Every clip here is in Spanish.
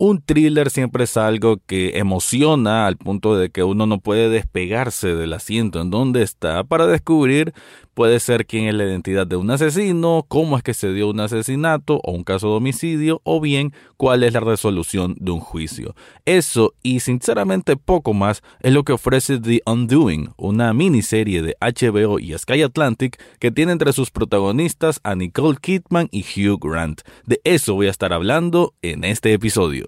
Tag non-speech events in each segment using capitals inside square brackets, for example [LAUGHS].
Un thriller siempre es algo que emociona al punto de que uno no puede despegarse del asiento en donde está para descubrir puede ser quién es la identidad de un asesino, cómo es que se dio un asesinato o un caso de homicidio o bien cuál es la resolución de un juicio. Eso y sinceramente poco más es lo que ofrece The Undoing, una miniserie de HBO y Sky Atlantic que tiene entre sus protagonistas a Nicole Kidman y Hugh Grant. De eso voy a estar hablando en este episodio.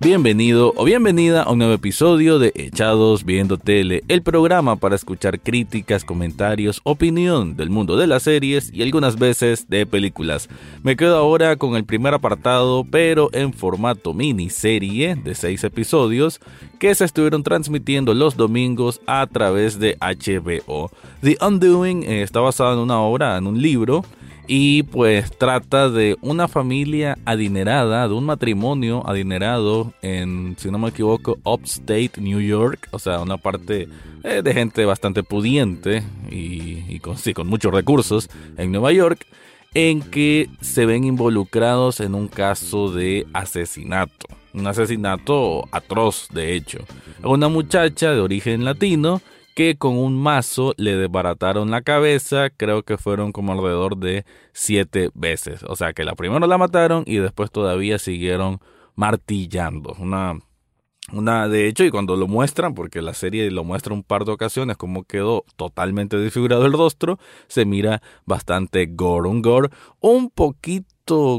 Bienvenido o bienvenida a un nuevo episodio de Echados Viendo Tele, el programa para escuchar críticas, comentarios, opinión del mundo de las series y algunas veces de películas. Me quedo ahora con el primer apartado, pero en formato miniserie de 6 episodios que se estuvieron transmitiendo los domingos a través de HBO. The Undoing eh, está basado en una obra, en un libro y pues trata de una familia adinerada, de un matrimonio adinerado en, si no me equivoco, Upstate New York, o sea, una parte eh, de gente bastante pudiente y, con, sí, con muchos recursos en Nueva York, en que se ven involucrados en un caso de asesinato, un asesinato atroz de hecho. Una muchacha de origen latino, que con un mazo le desbarataron la cabeza, creo que fueron como alrededor de siete veces. O sea que la primera la mataron y después todavía siguieron martillando. Una, una, de hecho, y cuando lo muestran, porque la serie lo muestra un par de ocasiones, como quedó totalmente desfigurado el rostro, se mira bastante gore, un gore un poquito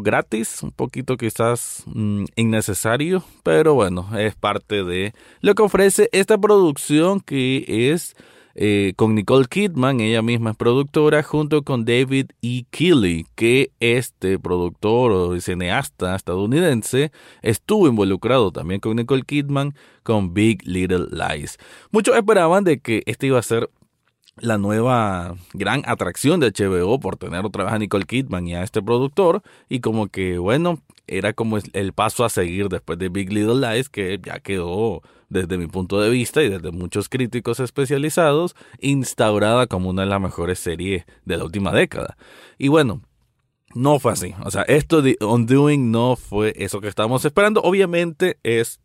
gratis, un poquito quizás mm, innecesario, pero bueno, es parte de lo que ofrece esta producción que es eh, con Nicole Kidman, ella misma es productora, junto con David E. Keeley, que este productor o cineasta estadounidense estuvo involucrado también con Nicole Kidman con Big Little Lies. Muchos esperaban de que este iba a ser la nueva gran atracción de HBO por tener otra vez a Nicole Kidman y a este productor y como que bueno era como el paso a seguir después de Big Little Lies que ya quedó desde mi punto de vista y desde muchos críticos especializados instaurada como una de las mejores series de la última década. Y bueno no fue así. O sea esto de Undoing no fue eso que estábamos esperando. Obviamente es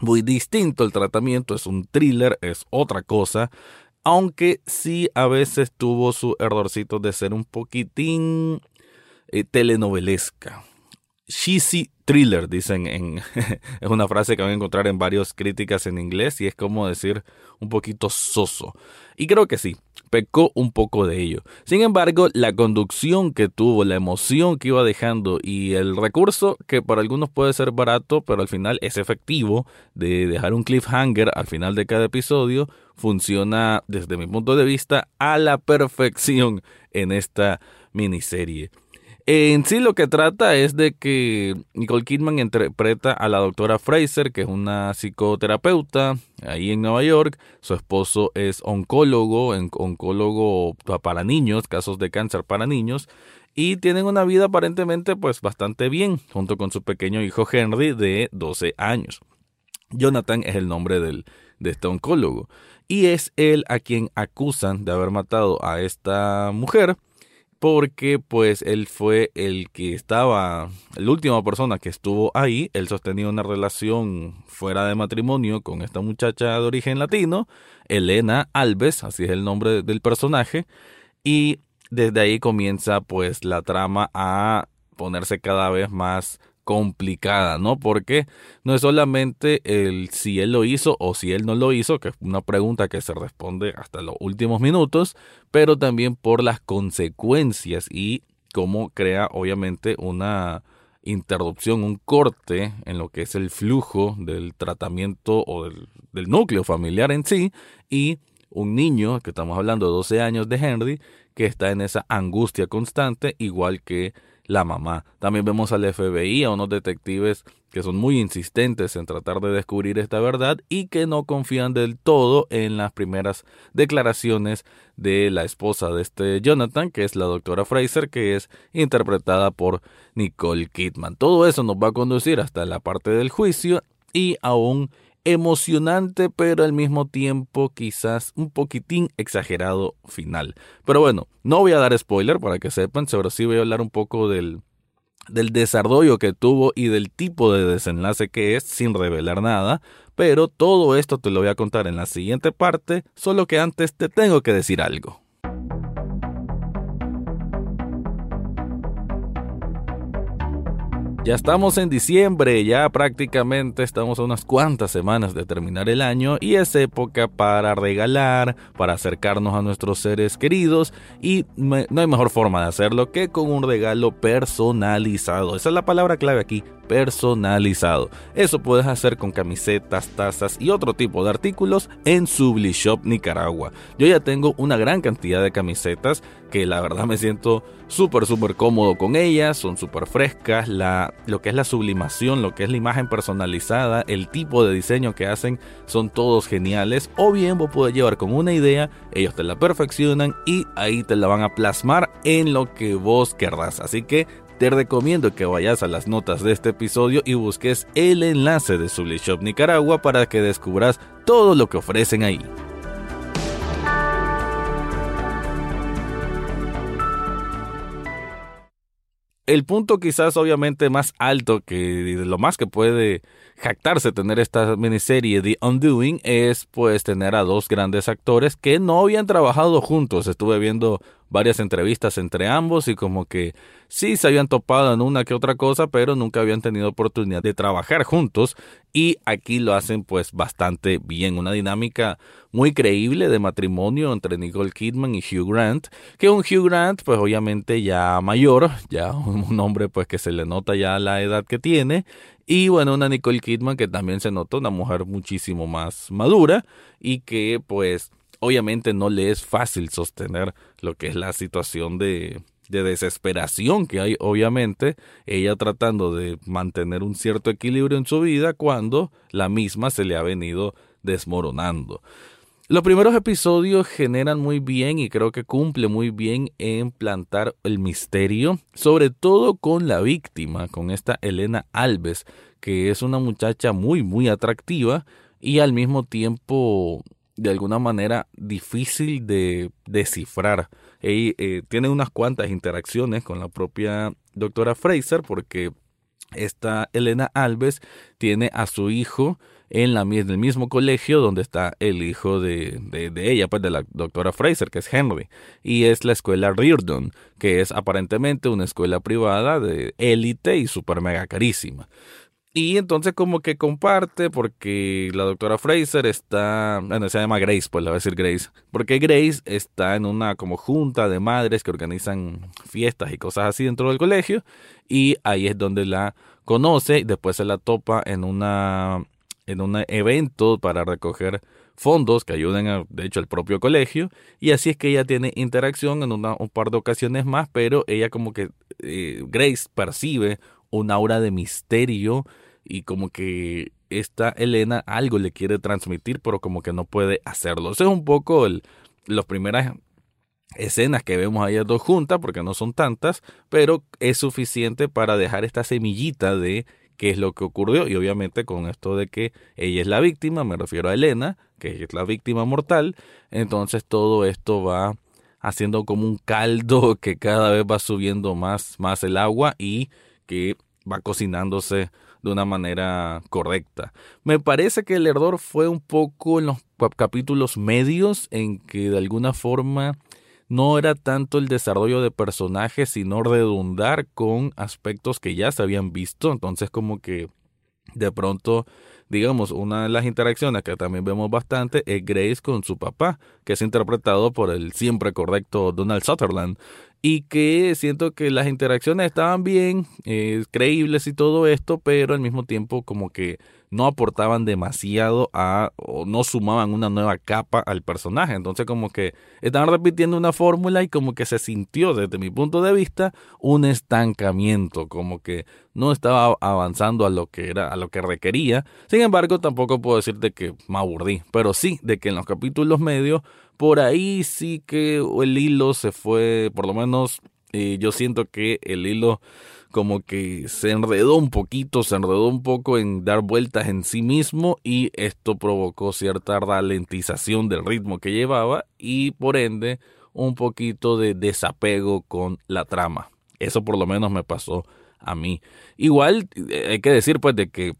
muy distinto el tratamiento, es un thriller, es otra cosa aunque sí a veces tuvo su errorcito de ser un poquitín eh, telenovelesca. Cheesy thriller, dicen en. [LAUGHS] es una frase que van a encontrar en varias críticas en inglés y es como decir un poquito soso. Y creo que sí, pecó un poco de ello. Sin embargo, la conducción que tuvo, la emoción que iba dejando y el recurso que para algunos puede ser barato, pero al final es efectivo de dejar un cliffhanger al final de cada episodio, funciona desde mi punto de vista a la perfección en esta miniserie. En sí lo que trata es de que Nicole Kidman interpreta a la doctora Fraser, que es una psicoterapeuta ahí en Nueva York. Su esposo es oncólogo, oncólogo para niños, casos de cáncer para niños. Y tienen una vida aparentemente pues bastante bien, junto con su pequeño hijo Henry de 12 años. Jonathan es el nombre del, de este oncólogo. Y es él a quien acusan de haber matado a esta mujer porque pues él fue el que estaba, la última persona que estuvo ahí, él sostenía una relación fuera de matrimonio con esta muchacha de origen latino, Elena Alves, así es el nombre del personaje, y desde ahí comienza pues la trama a ponerse cada vez más complicada, ¿no? Porque no es solamente el si él lo hizo o si él no lo hizo, que es una pregunta que se responde hasta los últimos minutos, pero también por las consecuencias y cómo crea obviamente una interrupción, un corte en lo que es el flujo del tratamiento o del, núcleo familiar en sí y un niño, que estamos hablando de 12 años de Henry, que está en esa angustia constante, igual que la mamá. También vemos al FBI, a unos detectives que son muy insistentes en tratar de descubrir esta verdad y que no confían del todo en las primeras declaraciones de la esposa de este Jonathan, que es la doctora Fraser, que es interpretada por Nicole Kidman. Todo eso nos va a conducir hasta la parte del juicio y a un emocionante, pero al mismo tiempo quizás un poquitín exagerado final. Pero bueno, no voy a dar spoiler para que sepan, pero sí voy a hablar un poco del del desarrollo que tuvo y del tipo de desenlace que es sin revelar nada, pero todo esto te lo voy a contar en la siguiente parte, solo que antes te tengo que decir algo. Ya estamos en diciembre, ya prácticamente estamos a unas cuantas semanas de terminar el año y es época para regalar, para acercarnos a nuestros seres queridos y no hay mejor forma de hacerlo que con un regalo personalizado. Esa es la palabra clave aquí, personalizado. Eso puedes hacer con camisetas, tazas y otro tipo de artículos en Sublishop Nicaragua. Yo ya tengo una gran cantidad de camisetas que la verdad me siento súper súper cómodo con ellas, son súper frescas, la, lo que es la sublimación, lo que es la imagen personalizada, el tipo de diseño que hacen son todos geniales o bien vos puedes llevar con una idea, ellos te la perfeccionan y ahí te la van a plasmar en lo que vos querrás. Así que te recomiendo que vayas a las notas de este episodio y busques el enlace de Shop Nicaragua para que descubras todo lo que ofrecen ahí. El punto quizás obviamente más alto que lo más que puede jactarse tener esta miniserie The Undoing es pues tener a dos grandes actores que no habían trabajado juntos. Estuve viendo varias entrevistas entre ambos y como que sí se habían topado en una que otra cosa, pero nunca habían tenido oportunidad de trabajar juntos. Y aquí lo hacen pues bastante bien, una dinámica muy creíble de matrimonio entre Nicole Kidman y Hugh Grant, que un Hugh Grant pues obviamente ya mayor, ya [LAUGHS] un hombre pues que se le nota ya la edad que tiene. Y bueno, una Nicole Kidman que también se nota una mujer muchísimo más madura y que pues obviamente no le es fácil sostener lo que es la situación de, de desesperación que hay, obviamente, ella tratando de mantener un cierto equilibrio en su vida cuando la misma se le ha venido desmoronando. Los primeros episodios generan muy bien y creo que cumple muy bien en plantar el misterio, sobre todo con la víctima, con esta Elena Alves, que es una muchacha muy, muy atractiva y al mismo tiempo de alguna manera difícil de descifrar. Ella eh, tiene unas cuantas interacciones con la propia doctora Fraser porque esta Elena Alves tiene a su hijo en, la, el mismo colegio donde está el hijo de, de, de, ella, pues de la doctora Fraser, que es Henry, y es la escuela Reardon, que es aparentemente una escuela privada de élite y super mega carísima. Y entonces como que comparte porque la doctora Fraser está, bueno, se llama Grace, pues la voy a decir Grace, porque Grace está en una como junta de madres que organizan fiestas y cosas así dentro del colegio y ahí es donde la conoce y después se la topa en una en un evento para recoger fondos que ayuden a, de hecho al propio colegio y así es que ella tiene interacción en una, un par de ocasiones más pero ella como que eh, Grace percibe un aura de misterio y como que esta Elena algo le quiere transmitir, pero como que no puede hacerlo. Eso es un poco el, las primeras escenas que vemos ahí dos juntas, porque no son tantas, pero es suficiente para dejar esta semillita de qué es lo que ocurrió y obviamente con esto de que ella es la víctima, me refiero a Elena, que es la víctima mortal, entonces todo esto va haciendo como un caldo [LAUGHS] que cada vez va subiendo más, más el agua y que va cocinándose de una manera correcta. Me parece que el error fue un poco en los capítulos medios en que de alguna forma no era tanto el desarrollo de personajes, sino redundar con aspectos que ya se habían visto. Entonces como que de pronto, digamos, una de las interacciones que también vemos bastante es Grace con su papá, que es interpretado por el siempre correcto Donald Sutherland y que siento que las interacciones estaban bien, eh, creíbles y todo esto, pero al mismo tiempo como que no aportaban demasiado a o no sumaban una nueva capa al personaje. Entonces como que estaban repitiendo una fórmula y como que se sintió desde mi punto de vista un estancamiento, como que no estaba avanzando a lo que era, a lo que requería. Sin embargo, tampoco puedo decirte que me aburrí, pero sí de que en los capítulos medios por ahí sí que el hilo se fue, por lo menos yo siento que el hilo como que se enredó un poquito, se enredó un poco en dar vueltas en sí mismo y esto provocó cierta ralentización del ritmo que llevaba y por ende un poquito de desapego con la trama. Eso por lo menos me pasó a mí. Igual eh, hay que decir pues de que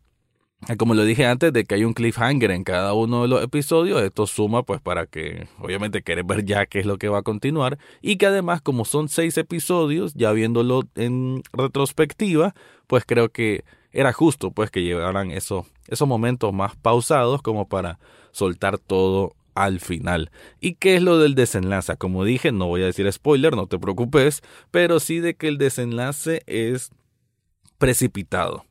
como lo dije antes, de que hay un cliffhanger en cada uno de los episodios, esto suma pues para que obviamente quieres ver ya qué es lo que va a continuar y que además como son seis episodios, ya viéndolo en retrospectiva, pues creo que era justo pues que llevaran esos, esos momentos más pausados como para soltar todo al final. ¿Y qué es lo del desenlace? Como dije, no voy a decir spoiler, no te preocupes, pero sí de que el desenlace es precipitado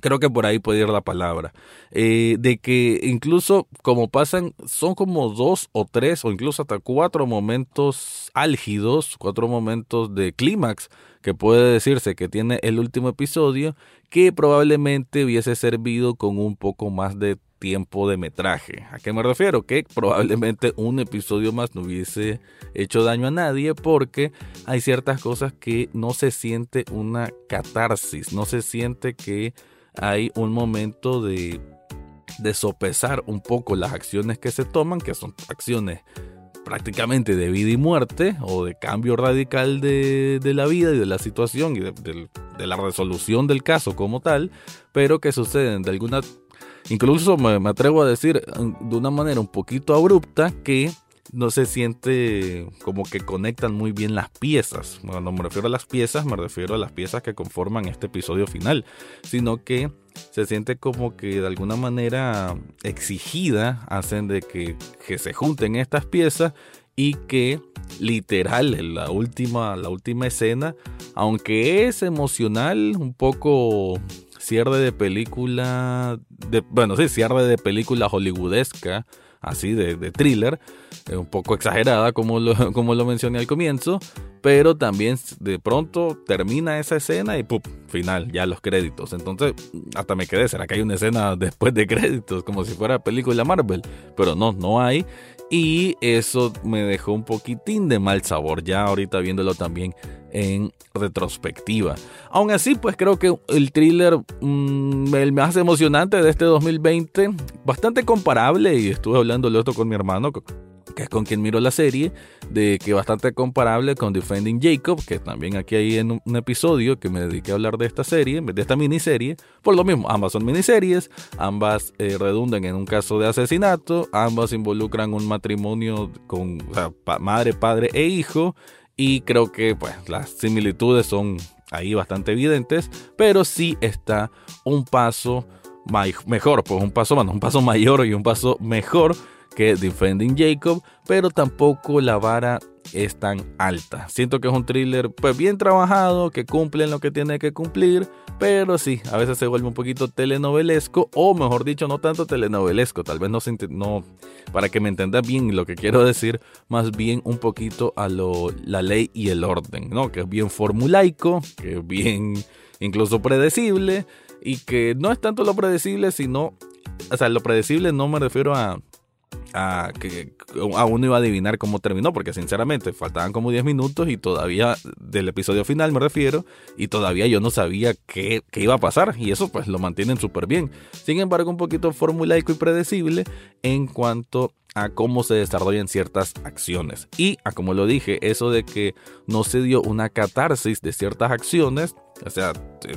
Creo que por ahí puede ir la palabra. Eh, de que incluso como pasan, son como dos o tres o incluso hasta cuatro momentos álgidos, cuatro momentos de clímax que puede decirse que tiene el último episodio, que probablemente hubiese servido con un poco más de tiempo de metraje. ¿A qué me refiero? Que probablemente un episodio más no hubiese hecho daño a nadie porque hay ciertas cosas que no se siente una catarsis, no se siente que hay un momento de, de sopesar un poco las acciones que se toman, que son acciones prácticamente de vida y muerte o de cambio radical de, la vida y de la situación y de, la resolución del caso como tal, pero que suceden de alguna, incluso me, atrevo a decir de una manera un poquito abrupta que no se siente como que conectan muy bien las piezas. Cuando me refiero a las piezas, me refiero a las piezas que conforman este episodio final, sino que se siente como que de alguna manera exigida hacen de que, que se junten estas piezas y que literal la última, la última escena, aunque es emocional, un poco cierre de película, de, bueno, sí, cierre de película hollywoodesca, así de, de thriller, un poco exagerada como lo, [LAUGHS] como lo mencioné al comienzo, pero también de pronto termina esa escena y ¡pum! final, ya los créditos. Entonces, hasta me quedé, ¿será que hay una escena [LAUGHS] después de créditos? Como si fuera película Marvel, pero no, no hay. Y eso me dejó un poquitín de mal sabor, ya ahorita viéndolo también en retrospectiva. Aún así, pues creo que el thriller mm, el más emocionante de este 2020, bastante comparable, y estuve hablando de esto con mi hermano, que es con quien miro la serie, de que bastante comparable con Defending Jacob, que también aquí hay en un episodio que me dediqué a hablar de esta serie, de esta miniserie, por lo mismo, ambas son miniseries, ambas eh, redundan en un caso de asesinato, ambas involucran un matrimonio con madre, padre e hijo, y creo que pues las similitudes son ahí bastante evidentes, pero sí está un paso mejor, pues un paso, un paso mayor y un paso mejor que Defending Jacob, pero tampoco la vara es tan alta. Siento que es un thriller pues bien trabajado, que cumple lo que tiene que cumplir, pero sí, a veces se vuelve un poquito telenovelesco, o mejor dicho, no tanto telenovelesco, tal vez no, no para que me entiendas bien lo que quiero decir, más bien un poquito a lo, la ley y el orden, ¿no? Que es bien formulaico, que es bien incluso predecible, y que no es tanto lo predecible, sino, o sea, lo predecible no me refiero a a que a uno iba a adivinar cómo terminó, porque sinceramente faltaban como 10 minutos y todavía del episodio final me refiero, y todavía yo no sabía qué, qué iba a pasar, y eso pues lo mantienen súper bien. Sin embargo, un poquito formulaico y predecible en cuanto a cómo se desarrollan ciertas acciones. Y a como lo dije, eso de que no se dio una catarsis de ciertas acciones, o sea,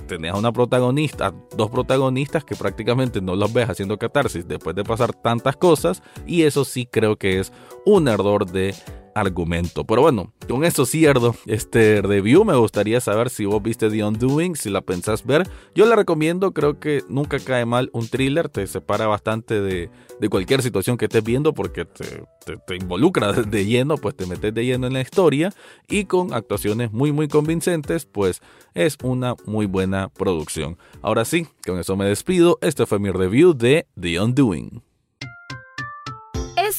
tenías una protagonista, dos protagonistas que prácticamente no los ves haciendo catarsis después de pasar tantas cosas, y eso sí creo que es un error de argumento. Pero bueno, con eso cierro este review. Me gustaría saber si vos viste The Undoing, si la pensás ver. Yo la recomiendo, creo que nunca cae mal un thriller, te separa bastante de, cualquier situación que estés viendo porque te, te, involucra [LAUGHS] de lleno, pues te metes de lleno en la historia y con actuaciones muy muy convincentes, pues es una muy buena producción. Ahora sí, con eso me despido. Este fue mi review de The Undoing.